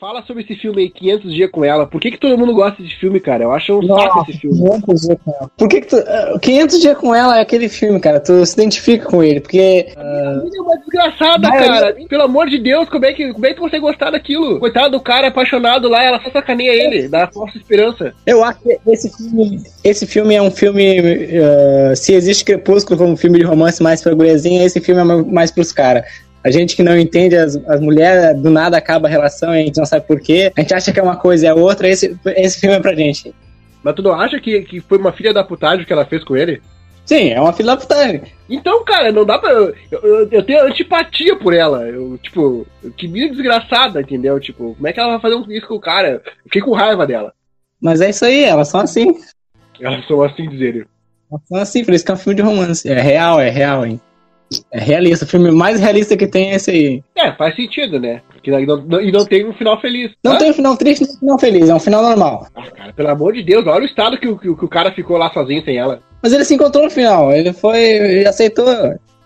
Fala sobre esse filme aí, 500 dias com ela. Por que, que todo mundo gosta desse filme, cara? Eu acho um Nossa, saco esse filme. 500 dias com ela. Por que, que tu. 500 uh, dias com ela é aquele filme, cara. Tu se identifica com ele, porque. Uh... é uma desgraçada, cara. Pelo amor de Deus, como é, que, como é que você gostar daquilo? Coitado do cara apaixonado lá, ela só sacaneia ele, dá falsa esperança. Eu acho que esse filme, esse filme é um filme. Uh, se existe Crepúsculo como filme de romance mais pra guriazinha, esse filme é mais pros caras. A gente que não entende as, as mulheres, do nada acaba a relação e a gente não sabe porquê. A gente acha que é uma coisa e é outra, esse, esse filme é pra gente. Mas tu não acha que, que foi uma filha da putagem que ela fez com ele? Sim, é uma filha da putagem. Então, cara, não dá pra. Eu, eu, eu tenho antipatia por ela. Eu, tipo, que mina desgraçada, entendeu? Tipo, como é que ela vai fazer isso com o cara? Eu fiquei com raiva dela. Mas é isso aí, elas são assim. Elas são assim, dizer. Elas são assim, por isso que é um filme de romance. É real, é real, hein? É realista. O filme mais realista que tem é esse aí. É, faz sentido, né? Porque e não, e não tem um final feliz. Não tem um final triste nem um final feliz, é um final normal. Ah, cara, pelo amor de Deus, olha o estado que, que, que o cara ficou lá sozinho sem ela. Mas ele se encontrou no final, ele foi. Ele aceitou.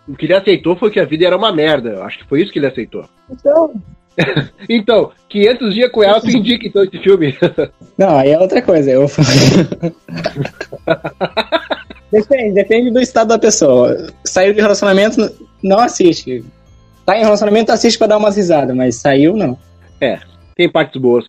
O que ele aceitou foi que a vida era uma merda. Acho que foi isso que ele aceitou. Então. então, 500 dias com ela, tu indica então esse filme. Não, aí é outra coisa. Eu. Depende, depende do estado da pessoa. Saiu de relacionamento, não assiste. Tá em relacionamento, assiste pra dar umas risadas, mas saiu, não. É, tem partes boas.